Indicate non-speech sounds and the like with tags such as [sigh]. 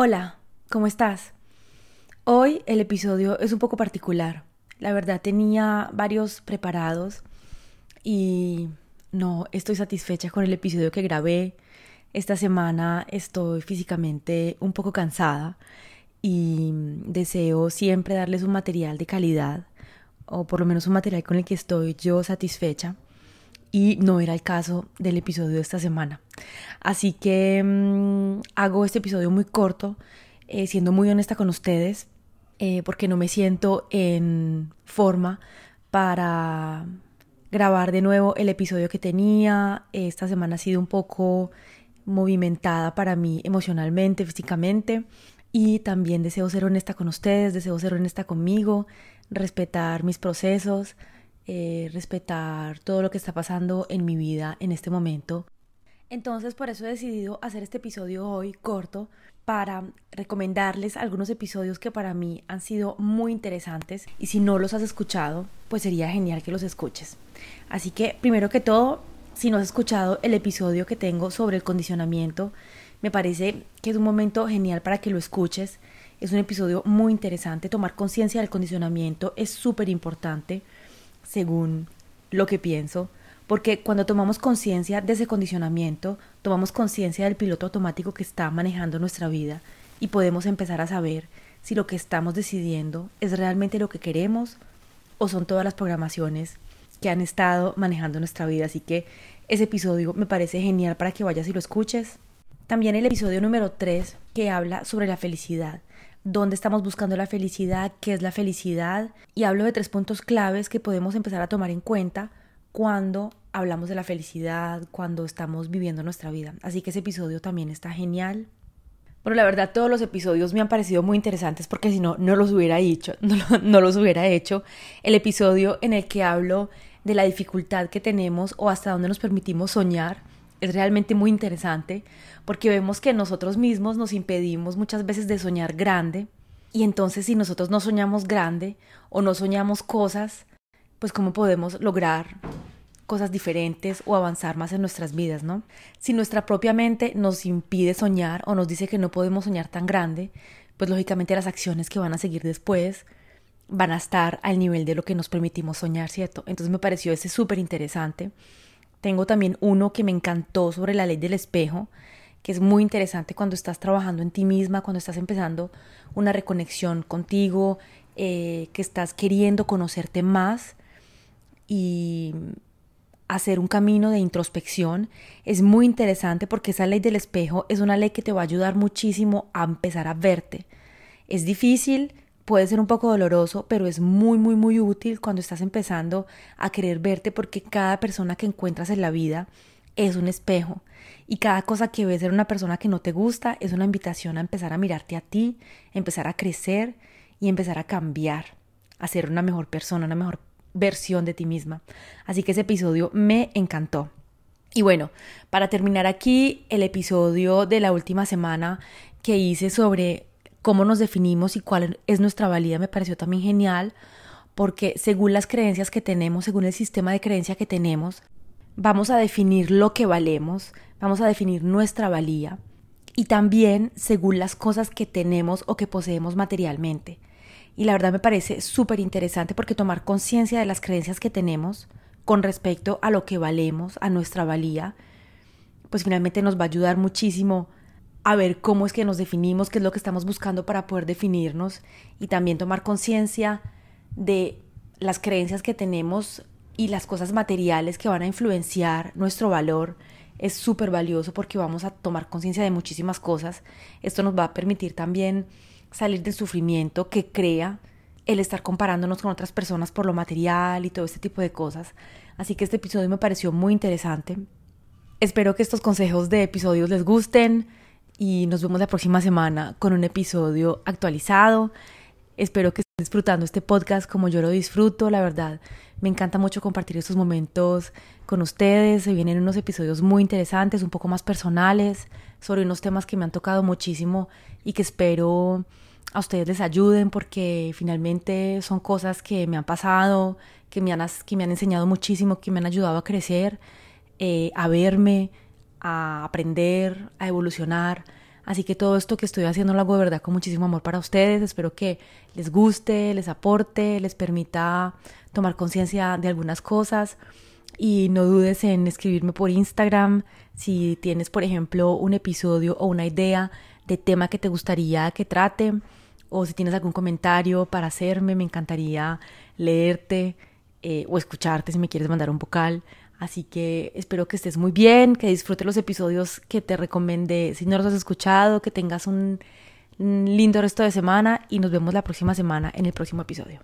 Hola, ¿cómo estás? Hoy el episodio es un poco particular. La verdad tenía varios preparados y no estoy satisfecha con el episodio que grabé. Esta semana estoy físicamente un poco cansada y deseo siempre darles un material de calidad o por lo menos un material con el que estoy yo satisfecha y no era el caso del episodio de esta semana. Así que mm, hago este episodio muy corto, eh, siendo muy honesta con ustedes, eh, porque no me siento en forma para grabar de nuevo el episodio que tenía. Esta semana ha sido un poco movimentada para mí emocionalmente, físicamente. Y también deseo ser honesta con ustedes, deseo ser honesta conmigo, respetar mis procesos, eh, respetar todo lo que está pasando en mi vida en este momento. Entonces por eso he decidido hacer este episodio hoy corto para recomendarles algunos episodios que para mí han sido muy interesantes y si no los has escuchado, pues sería genial que los escuches. Así que primero que todo, si no has escuchado el episodio que tengo sobre el condicionamiento, me parece que es un momento genial para que lo escuches. Es un episodio muy interesante. Tomar conciencia del condicionamiento es súper importante según lo que pienso, porque cuando tomamos conciencia de ese condicionamiento, tomamos conciencia del piloto automático que está manejando nuestra vida y podemos empezar a saber si lo que estamos decidiendo es realmente lo que queremos o son todas las programaciones que han estado manejando nuestra vida. Así que ese episodio me parece genial para que vayas y lo escuches. También el episodio número 3 que habla sobre la felicidad dónde estamos buscando la felicidad, qué es la felicidad y hablo de tres puntos claves que podemos empezar a tomar en cuenta cuando hablamos de la felicidad, cuando estamos viviendo nuestra vida. Así que ese episodio también está genial. Bueno, la verdad todos los episodios me han parecido muy interesantes porque si no, no los hubiera hecho, [laughs] no, no los hubiera hecho. El episodio en el que hablo de la dificultad que tenemos o hasta dónde nos permitimos soñar es realmente muy interesante porque vemos que nosotros mismos nos impedimos muchas veces de soñar grande y entonces si nosotros no soñamos grande o no soñamos cosas, pues cómo podemos lograr cosas diferentes o avanzar más en nuestras vidas, ¿no? Si nuestra propia mente nos impide soñar o nos dice que no podemos soñar tan grande, pues lógicamente las acciones que van a seguir después van a estar al nivel de lo que nos permitimos soñar, ¿cierto? Entonces me pareció ese súper interesante. Tengo también uno que me encantó sobre la ley del espejo, que es muy interesante cuando estás trabajando en ti misma, cuando estás empezando una reconexión contigo, eh, que estás queriendo conocerte más y hacer un camino de introspección. Es muy interesante porque esa ley del espejo es una ley que te va a ayudar muchísimo a empezar a verte. Es difícil, puede ser un poco doloroso, pero es muy, muy, muy útil cuando estás empezando a querer verte porque cada persona que encuentras en la vida es un espejo y cada cosa que ves en una persona que no te gusta es una invitación a empezar a mirarte a ti, empezar a crecer y empezar a cambiar, a ser una mejor persona, una mejor versión de ti misma. Así que ese episodio me encantó. Y bueno, para terminar aquí el episodio de la última semana que hice sobre cómo nos definimos y cuál es nuestra valía me pareció también genial porque según las creencias que tenemos, según el sistema de creencia que tenemos, vamos a definir lo que valemos, vamos a definir nuestra valía y también según las cosas que tenemos o que poseemos materialmente. Y la verdad me parece súper interesante porque tomar conciencia de las creencias que tenemos con respecto a lo que valemos, a nuestra valía, pues finalmente nos va a ayudar muchísimo a ver cómo es que nos definimos, qué es lo que estamos buscando para poder definirnos y también tomar conciencia de las creencias que tenemos y las cosas materiales que van a influenciar nuestro valor es súper valioso porque vamos a tomar conciencia de muchísimas cosas. Esto nos va a permitir también salir del sufrimiento que crea el estar comparándonos con otras personas por lo material y todo este tipo de cosas. Así que este episodio me pareció muy interesante. Espero que estos consejos de episodios les gusten y nos vemos la próxima semana con un episodio actualizado. Espero que estén disfrutando este podcast como yo lo disfruto, la verdad. Me encanta mucho compartir estos momentos con ustedes. Se vienen unos episodios muy interesantes, un poco más personales, sobre unos temas que me han tocado muchísimo y que espero a ustedes les ayuden porque finalmente son cosas que me han pasado, que me han, que me han enseñado muchísimo, que me han ayudado a crecer, eh, a verme, a aprender, a evolucionar. Así que todo esto que estoy haciendo lo hago de verdad con muchísimo amor para ustedes. Espero que les guste, les aporte, les permita tomar conciencia de algunas cosas. Y no dudes en escribirme por Instagram si tienes, por ejemplo, un episodio o una idea de tema que te gustaría que trate o si tienes algún comentario para hacerme, me encantaría leerte eh, o escucharte si me quieres mandar un vocal. Así que espero que estés muy bien, que disfrutes los episodios que te recomendé. Si no los has escuchado, que tengas un lindo resto de semana y nos vemos la próxima semana en el próximo episodio.